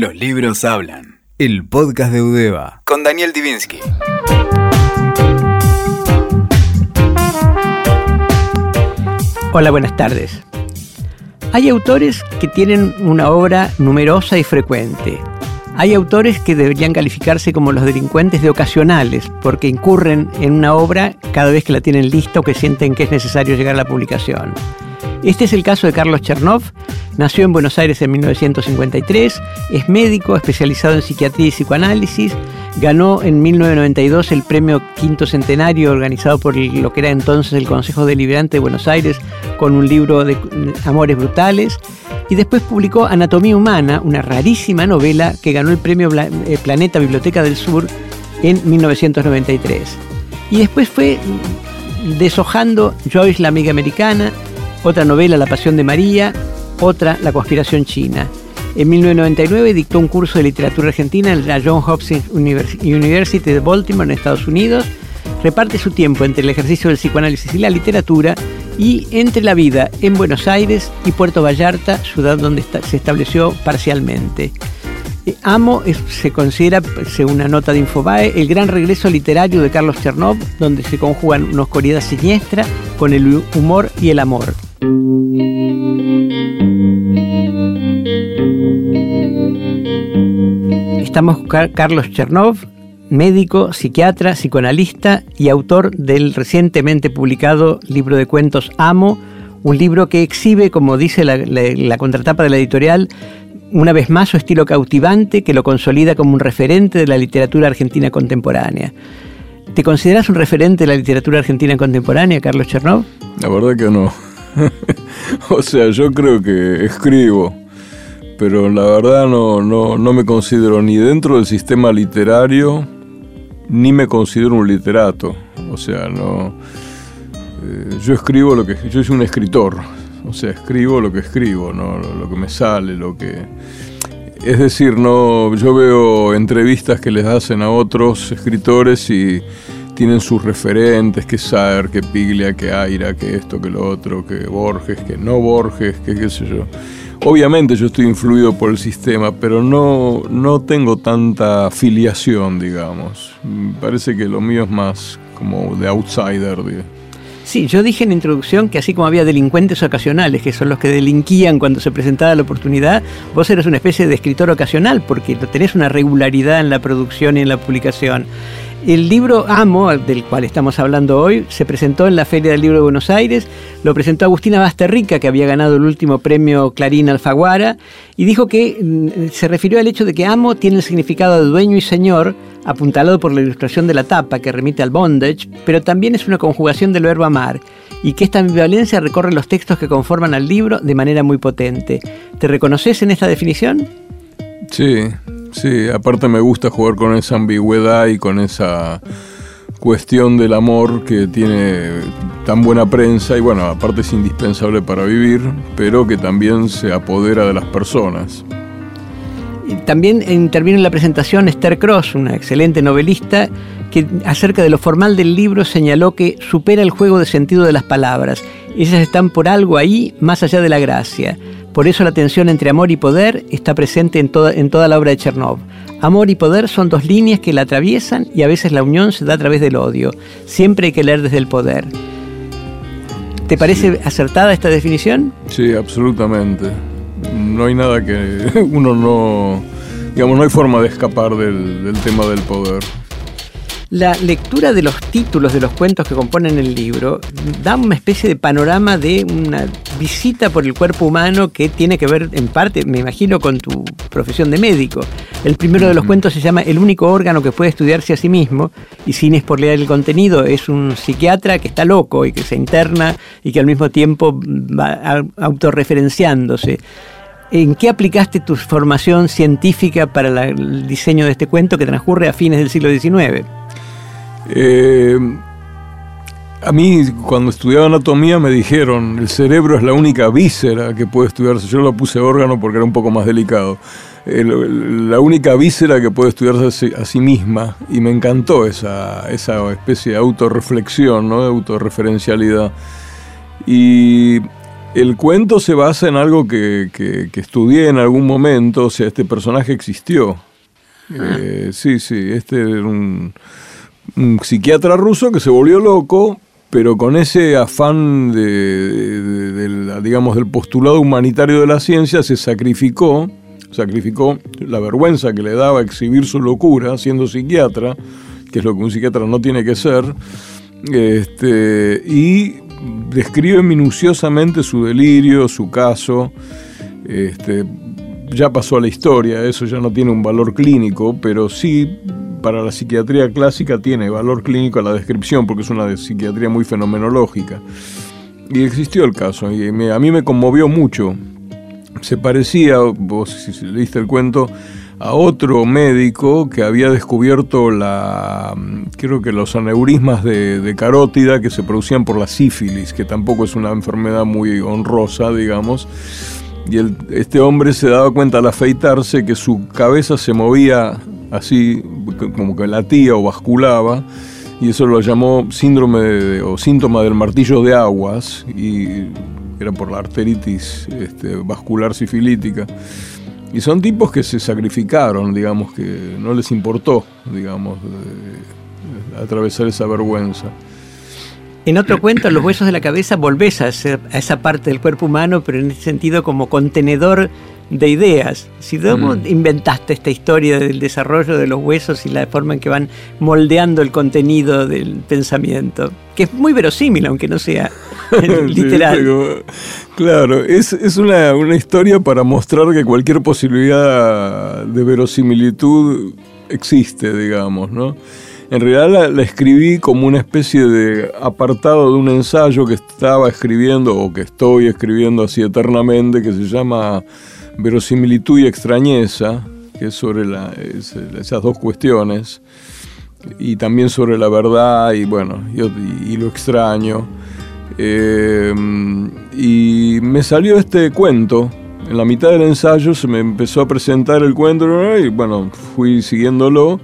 Los libros hablan. El podcast de Udeva. Con Daniel Divinsky. Hola, buenas tardes. Hay autores que tienen una obra numerosa y frecuente. Hay autores que deberían calificarse como los delincuentes de ocasionales, porque incurren en una obra cada vez que la tienen lista o que sienten que es necesario llegar a la publicación. Este es el caso de Carlos Chernov. Nació en Buenos Aires en 1953, es médico especializado en psiquiatría y psicoanálisis, ganó en 1992 el premio Quinto Centenario organizado por lo que era entonces el Consejo Deliberante de Buenos Aires con un libro de Amores Brutales y después publicó Anatomía Humana, una rarísima novela que ganó el premio eh, Planeta Biblioteca del Sur en 1993. Y después fue deshojando Joyce la amiga americana, otra novela La Pasión de María, otra La Conspiración China. En 1999 dictó un curso de literatura argentina en la John Hopkins University de Baltimore en Estados Unidos. Reparte su tiempo entre el ejercicio del psicoanálisis y la literatura y entre la vida en Buenos Aires y Puerto Vallarta, ciudad donde se estableció parcialmente. Eh, Amo se considera, según una nota de Infobae, el gran regreso literario de Carlos Chernov, donde se conjugan una oscuridad siniestra con el humor y el amor. Estamos con Carlos Chernov, médico, psiquiatra, psicoanalista y autor del recientemente publicado libro de cuentos Amo, un libro que exhibe, como dice la, la, contratapa de la editorial, una vez más su estilo cautivante que lo consolida como un referente de la literatura argentina contemporánea. ¿Te consideras un referente de la literatura argentina contemporánea, Carlos Chernov? La verdad que no. o sea, yo creo que escribo, pero la verdad no, no, me considero ni dentro del sistema literario, ni me considero un literato. O sea, no. Eh, yo escribo lo que. Yo soy un escritor. O sea, escribo lo que escribo, ¿no? lo, que me sale, lo que. Es decir, no, yo veo entrevistas que les hacen a otros escritores y tienen sus referentes, que Saer, que Piglia, que Aira, que esto, que lo otro, que Borges, que no Borges, que qué sé yo. Obviamente yo estoy influido por el sistema, pero no, no tengo tanta filiación, digamos. Parece que lo mío es más como de outsider. Sí, yo dije en la introducción que así como había delincuentes ocasionales, que son los que delinquían cuando se presentaba la oportunidad, vos eres una especie de escritor ocasional, porque tenés una regularidad en la producción y en la publicación. El libro Amo, del cual estamos hablando hoy, se presentó en la Feria del Libro de Buenos Aires, lo presentó Agustina Basterrica, que había ganado el último premio Clarín Alfaguara, y dijo que mm, se refirió al hecho de que Amo tiene el significado de dueño y señor, apuntalado por la ilustración de la tapa, que remite al bondage, pero también es una conjugación del verbo amar, y que esta ambivalencia recorre los textos que conforman al libro de manera muy potente. ¿Te reconoces en esta definición? Sí, Sí, aparte me gusta jugar con esa ambigüedad y con esa cuestión del amor que tiene tan buena prensa y bueno, aparte es indispensable para vivir, pero que también se apodera de las personas. También interviene en la presentación Esther Cross, una excelente novelista, que acerca de lo formal del libro señaló que supera el juego de sentido de las palabras. Ellas están por algo ahí más allá de la gracia. Por eso la tensión entre amor y poder está presente en toda, en toda la obra de Chernov. Amor y poder son dos líneas que la atraviesan y a veces la unión se da a través del odio. Siempre hay que leer desde el poder. ¿Te parece acertada esta definición? Sí, absolutamente. No hay nada que uno no... Digamos, no hay forma de escapar del, del tema del poder. La lectura de los títulos de los cuentos que componen el libro da una especie de panorama de una visita por el cuerpo humano que tiene que ver en parte, me imagino, con tu profesión de médico. El primero de los cuentos se llama El único órgano que puede estudiarse a sí mismo y sin leer el contenido es un psiquiatra que está loco y que se interna y que al mismo tiempo va autorreferenciándose. ¿En qué aplicaste tu formación científica para el diseño de este cuento que transcurre a fines del siglo XIX? Eh, a mí cuando estudiaba anatomía me dijeron, el cerebro es la única víscera que puede estudiarse. Yo lo puse órgano porque era un poco más delicado. la única víscera que puede estudiarse a sí, misma. Y me encantó esa, especie de autorreflexión, ¿no? de autorreferencialidad. Y El cuento se basa en algo que, que, estudié en algún momento, o sea, este personaje existió. Ah. Eh, sí, sí, este era un, un, psiquiatra ruso que se volvió loco, pero con ese afán de, digamos, del postulado humanitario de la ciencia se sacrificó, sacrificó la vergüenza que le daba exhibir su locura siendo psiquiatra, que es lo que un psiquiatra no tiene que ser, este, y describe minuciosamente su delirio, su caso. Este, ya pasó a la historia, eso ya no tiene un valor clínico, pero sí para la psiquiatría clásica tiene valor clínico a la descripción, porque es una psiquiatría muy fenomenológica. Y existió el caso, y a mí me conmovió mucho. Se parecía, vos si leíste el cuento, a otro médico que había descubierto la, creo que los aneurismas de, carótida que se producían por la sífilis, que tampoco es una enfermedad muy honrosa, digamos. Y este hombre se daba cuenta al afeitarse que su cabeza se movía así, como que latía o basculaba, y eso lo llamó síndrome o síntoma del martillo de aguas, y era por la arteritis este, vascular sifilítica. Y son tipos que se sacrificaron, digamos, que no les importó, digamos, atravesar esa vergüenza. En otro cuento, Los huesos de la cabeza, volvés a, a esa parte del cuerpo humano, pero en ese sentido como contenedor de ideas. Si tú mm. inventaste esta historia del desarrollo de los huesos y la forma en que van moldeando el contenido del pensamiento, que es muy verosímil, aunque no sea literal. claro, es, una, una historia para mostrar que cualquier posibilidad de verosimilitud existe, digamos, ¿no? En realidad la, escribí como una especie de apartado de un ensayo que estaba escribiendo o que estoy escribiendo así eternamente, que se llama Verosimilitud y extrañeza, que es sobre esas dos cuestiones, y también sobre la verdad y bueno, y, lo extraño. Eh, y me salió este cuento. En la mitad del ensayo se me empezó a presentar el cuento y bueno, fui siguiéndolo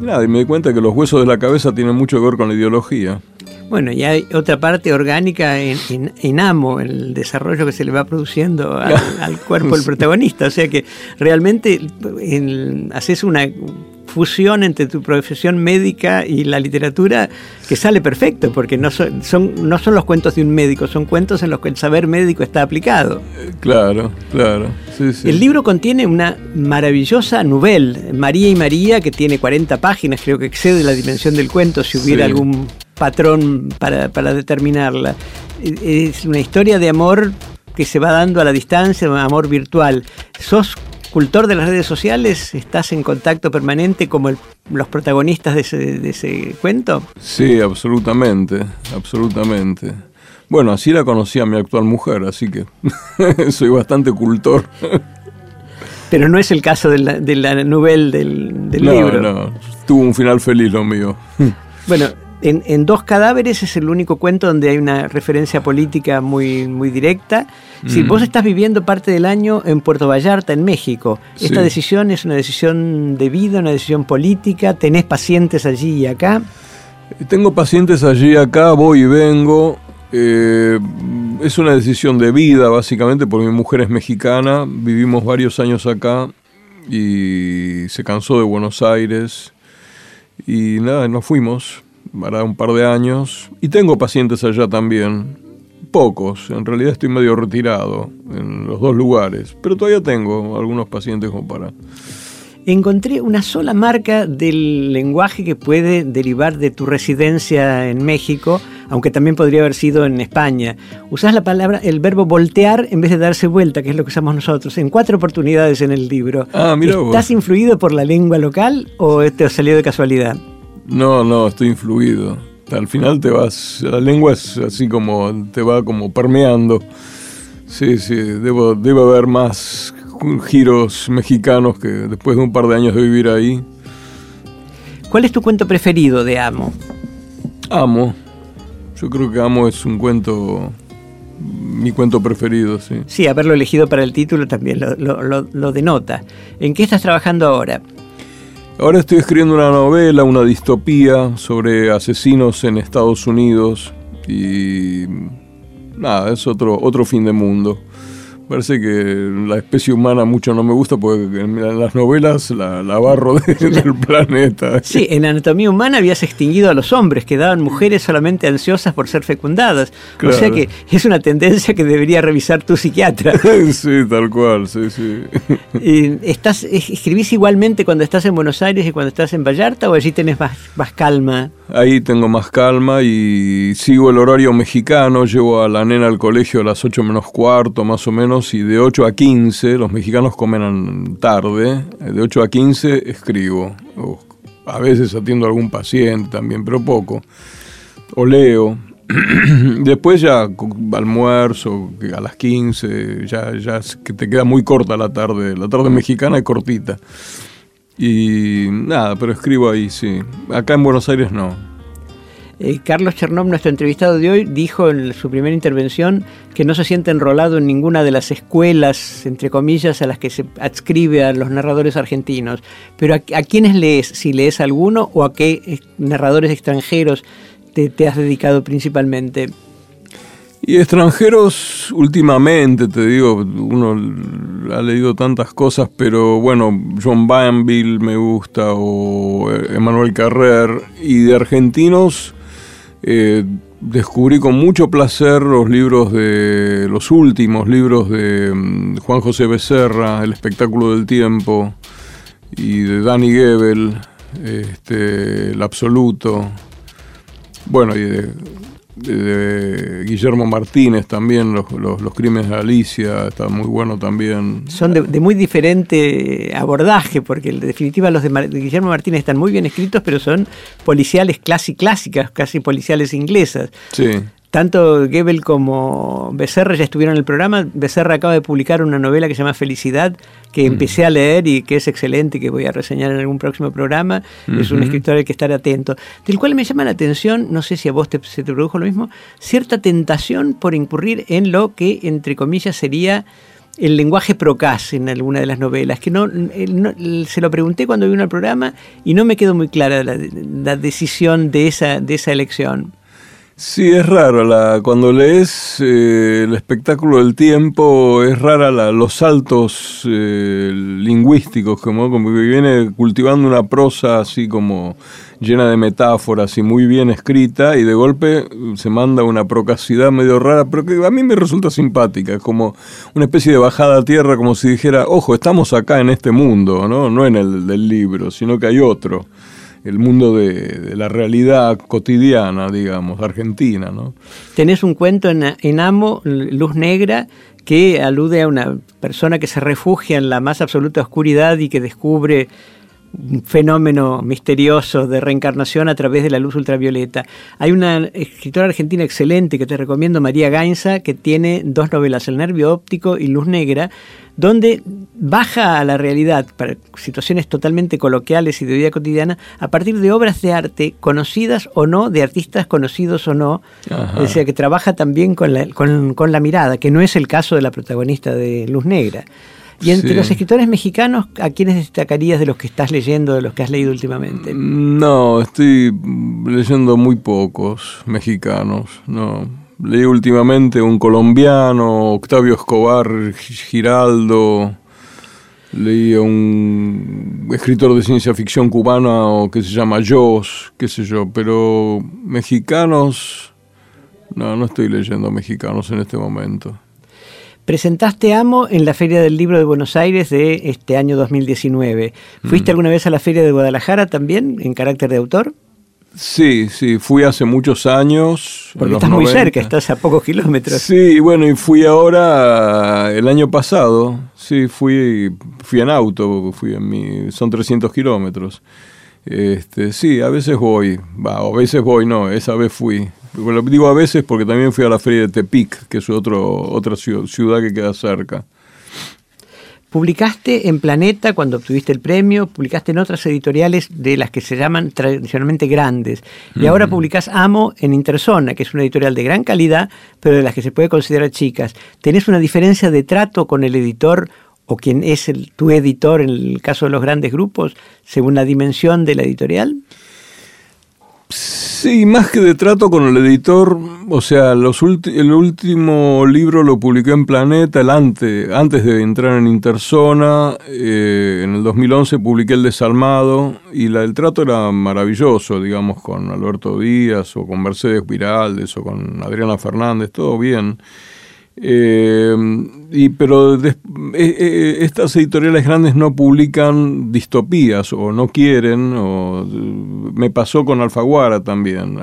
Nada, y me di cuenta que los huesos de la cabeza tienen mucho que ver con la ideología. Bueno, y hay otra parte orgánica en, Amo, el desarrollo que se le va produciendo al, cuerpo del protagonista. O sea que realmente haces una fusión entre tu profesión médica y la literatura que sale perfecto, porque no son, no son los cuentos de un médico, son cuentos en los que el saber médico está aplicado. Claro, claro. El libro contiene una maravillosa novela, María y María, que tiene 40 páginas, creo que excede la dimensión del cuento si hubiera algún patrón para, para determinarla. Es una historia de amor que se va dando a la distancia, un amor virtual. ¿Sos cultor de las redes sociales? ¿Estás en contacto permanente como los protagonistas de ese, cuento? Sí, absolutamente, absolutamente. Bueno, así la conocí a mi actual mujer, así que soy bastante cultor. Pero no es el caso de la, de la novela del, del libro. No, tuvo un final feliz lo mío. Bueno, en, Dos Cadáveres es el único cuento donde hay una referencia política muy, muy directa. Si vos estás viviendo parte del año en Puerto Vallarta, en México, ¿esta decisión es una decisión de vida, una decisión política? ¿Tenés pacientes allí y acá? Tengo pacientes allí y acá, voy y vengo. Eh, es una decisión de vida, básicamente, porque mi mujer es mexicana, vivimos varios años acá y se cansó de Buenos Aires y nada, nos fuimos para un par de años. Y tengo pacientes allá también. Pocos, en realidad estoy medio retirado en los dos lugares, pero todavía tengo algunos pacientes como para... Encontré una sola marca del lenguaje que puede derivar de tu residencia en México, aunque también podría haber sido en España. Usás la palabra, el verbo voltear en vez de darse vuelta, que es lo que usamos nosotros, en cuatro oportunidades en el libro. Ah, mira ¿Estás influido por la lengua local o te ha salido de casualidad? No, no, estoy influido. Al final te vas, la lengua es así como, te va como permeando. Sí, sí, debo, debe haber más giros mexicanos que después de un par de años de vivir ahí. ¿Cuál es tu cuento preferido de Amo? Amo. Yo creo que Amo es un cuento, mi cuento preferido, sí. Sí, haberlo elegido para el título también lo, lo denota. ¿En qué estás trabajando ahora? Ahora estoy escribiendo una novela, una distopía sobre asesinos en Estados Unidos y nada, es otro, otro fin de mundo. Parece que la especie humana mucho no me gusta porque en las novelas la, la barro del planeta. Sí, en Anatomía Humana habías extinguido a los hombres, quedaban mujeres solamente ansiosas por ser fecundadas. O sea que es una tendencia que debería revisar tu psiquiatra. sí, tal cual, sí, sí. ¿estás, ¿Escribís igualmente cuando estás en Buenos Aires y cuando estás en Vallarta o allí tenés más, más calma? Ahí tengo más calma y sigo el horario mexicano, llevo a la nena al colegio a las 8 menos cuarto más o menos y de 8 a 15, los mexicanos comen tarde, de 8 a 15 escribo, a veces atiendo a algún paciente también, pero poco, o leo. Después ya almuerzo a las 15, ya, ya te queda muy corta la tarde, la tarde mexicana es cortita. Y nada, pero escribo ahí, sí. Acá en Buenos Aires no. Eh, Carlos Chernov, nuestro entrevistado de hoy, dijo en su primera intervención que no se siente enrolado en ninguna de las escuelas, entre comillas, a las que se adscribe a los narradores argentinos. Pero ¿a, quiénes lees? Si lees alguno o a qué eh, narradores extranjeros te, te has dedicado principalmente. Y extranjeros últimamente, te digo, uno ha leído tantas cosas, pero bueno, John Banville me gusta o Emanuel Carrer. Y de argentinos, eh, descubrí con mucho placer los libros de los últimos libros de mm, Juan José Becerra, El espectáculo del tiempo, y de Danny Gebel, este, El absoluto. Bueno, y de de, Guillermo Martínez también, los, los, crímenes de Alicia, está muy bueno también. Son de, muy diferente abordaje, porque en definitiva los de, Guillermo Martínez están muy bien escritos, pero son policiales casi clásicas, casi policiales inglesas. Sí. Tanto Gebel como Becerra ya estuvieron en el programa. Becerra acaba de publicar una novela que se llama Felicidad, que mm. empecé a leer y que es excelente, que voy a reseñar en algún próximo programa. Es un escritor al que estar atento. Del cual me llama la atención, no sé si a vos te, se te produjo lo mismo, cierta tentación por incurrir en lo que, entre comillas, sería el lenguaje procas en alguna de las novelas, que no, se lo pregunté cuando vi el programa y no me quedó muy clara la, la decisión de esa, de esa elección. Sí, es raro. La, cuando lees eh, el espectáculo del tiempo, es rara la, los saltos eh, lingüísticos, como, como que viene cultivando una prosa así como llena de metáforas y muy bien escrita, y de golpe se manda una procacidad medio rara, pero que a mí me resulta simpática. Como una especie de bajada a tierra, como si dijera, ojo, estamos acá en este mundo, no, no en el del libro, sino que hay otro el mundo de, la realidad cotidiana, digamos, argentina. ¿no? Tenés un cuento en, en Amo, Luz Negra, que alude a una persona que se refugia en la más absoluta oscuridad y que descubre fenómeno misterioso de reencarnación a través de la luz ultravioleta. Hay una escritora argentina excelente que te recomiendo, María Gainza, que tiene dos novelas, El nervio óptico y Luz negra, donde baja a la realidad para situaciones totalmente coloquiales y de vida cotidiana a partir de obras de arte conocidas o no, de artistas conocidos o no, o sea que trabaja también con la, con, la mirada, que no es el caso de la protagonista de Luz Negra. Y entre los escritores mexicanos, ¿a quiénes destacarías de los que estás leyendo, de los que has leído últimamente? No, estoy leyendo muy pocos mexicanos, no. Leí últimamente un colombiano, Octavio Escobar Giraldo. Leí a un escritor de ciencia ficción cubano que se llama Joss, qué sé yo, pero mexicanos, no, no estoy leyendo mexicanos en este momento. Presentaste Amo en la Feria del Libro de Buenos Aires de este año 2019. ¿Fuiste mm. alguna vez a la Feria de Guadalajara también en carácter de autor? Sí, sí, fui hace muchos años. Porque estás muy cerca, estás a pocos kilómetros. Sí, bueno, y fui ahora el año pasado. Sí, fui, fui en auto, fui en mi, son 300 kilómetros. Este, sí, a veces voy, va, a veces voy, no, esa vez fui. Digo a veces porque también fui a la feria de Tepic, que es otro, otra ciudad que queda cerca. Publicaste en Planeta cuando obtuviste el premio, publicaste en otras editoriales de las que se llaman tradicionalmente grandes. Y ahora publicás Amo en Interzona, que es una editorial de gran calidad, pero de las que se puede considerar chicas. ¿Tenés una diferencia de trato con el editor o quien es el, tu editor en el caso de los grandes grupos, según la dimensión de la editorial? Sí más que de trato con el editor, o sea, los el último libro lo publiqué en Planeta, el antes, antes de entrar en Interzona, eh, en el 2011 publiqué El Desalmado y la, el trato era maravilloso, digamos, con Alberto Díaz o con Mercedes Viraldes o con Adriana Fernández, todo bien. Eh, y, pero eh, eh, estas editoriales grandes no publican distopías o no quieren. O, me pasó con Alfaguara también,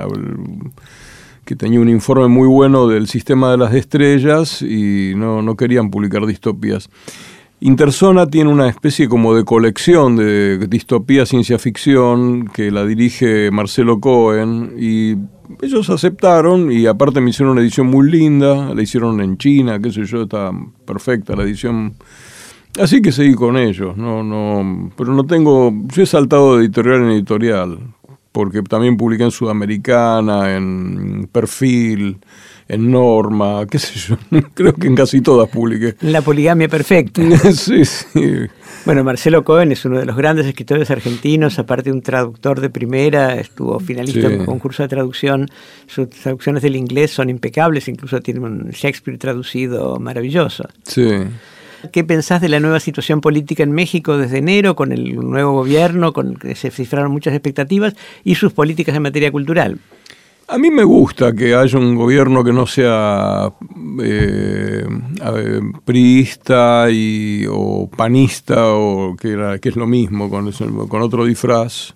que tenía un informe muy bueno del sistema de las estrellas y no, no querían publicar distopías. Interzona tiene una especie como de colección de distopía ciencia ficción que la dirige Marcelo Cohen y ellos aceptaron y aparte me hicieron una edición muy linda, la hicieron en China, qué sé yo, está perfecta la edición. Así que seguí con ellos, no, no, pero no tengo, yo he saltado de editorial en editorial, porque también publiqué en Sudamericana, en Perfil, en Norma, qué sé yo, creo que en casi todas publiqué. La poligamia perfecta. sí, sí. Bueno, Marcelo Cohen es uno de los grandes escritores argentinos, aparte de un traductor de primera, estuvo finalista en un concurso de traducción. Sus traducciones del inglés son impecables, incluso tiene un Shakespeare traducido maravilloso. Sí. ¿Qué pensás de la nueva situación política en México desde enero, con el nuevo gobierno, con que se cifraron muchas expectativas, y sus políticas en materia cultural? A mí me gusta que haya un gobierno que no sea eh, priista y, o panista, o que, es lo mismo, con, con otro disfraz.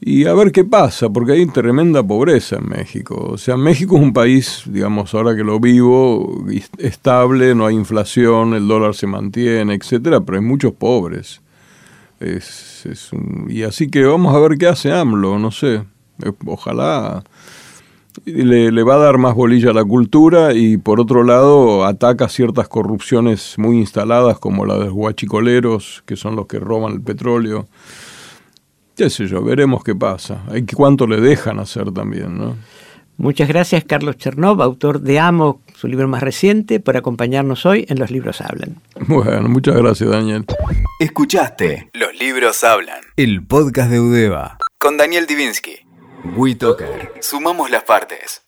Y a ver qué pasa, porque hay tremenda pobreza en México. O sea, México es un país, digamos, ahora que lo vivo, estable, no hay inflación, el dólar se mantiene, etcétera, pero hay muchos pobres. Es, es y así que vamos a ver qué hace AMLO, no sé. Ojalá le, va a dar más bolilla a la cultura y por otro lado ataca ciertas corrupciones muy instaladas como la de los guachicoleros, que son los que roban el petróleo. Qué sé yo, veremos qué pasa. Hay cuánto le dejan hacer también, ¿no? Muchas gracias Carlos Chernov, autor de Amo, su libro más reciente, por acompañarnos hoy en Los Libros Hablan. Bueno, muchas gracias Daniel. Escuchaste Los Libros Hablan, el podcast de Udeva, con Daniel Divinsky. Sumamos las partes.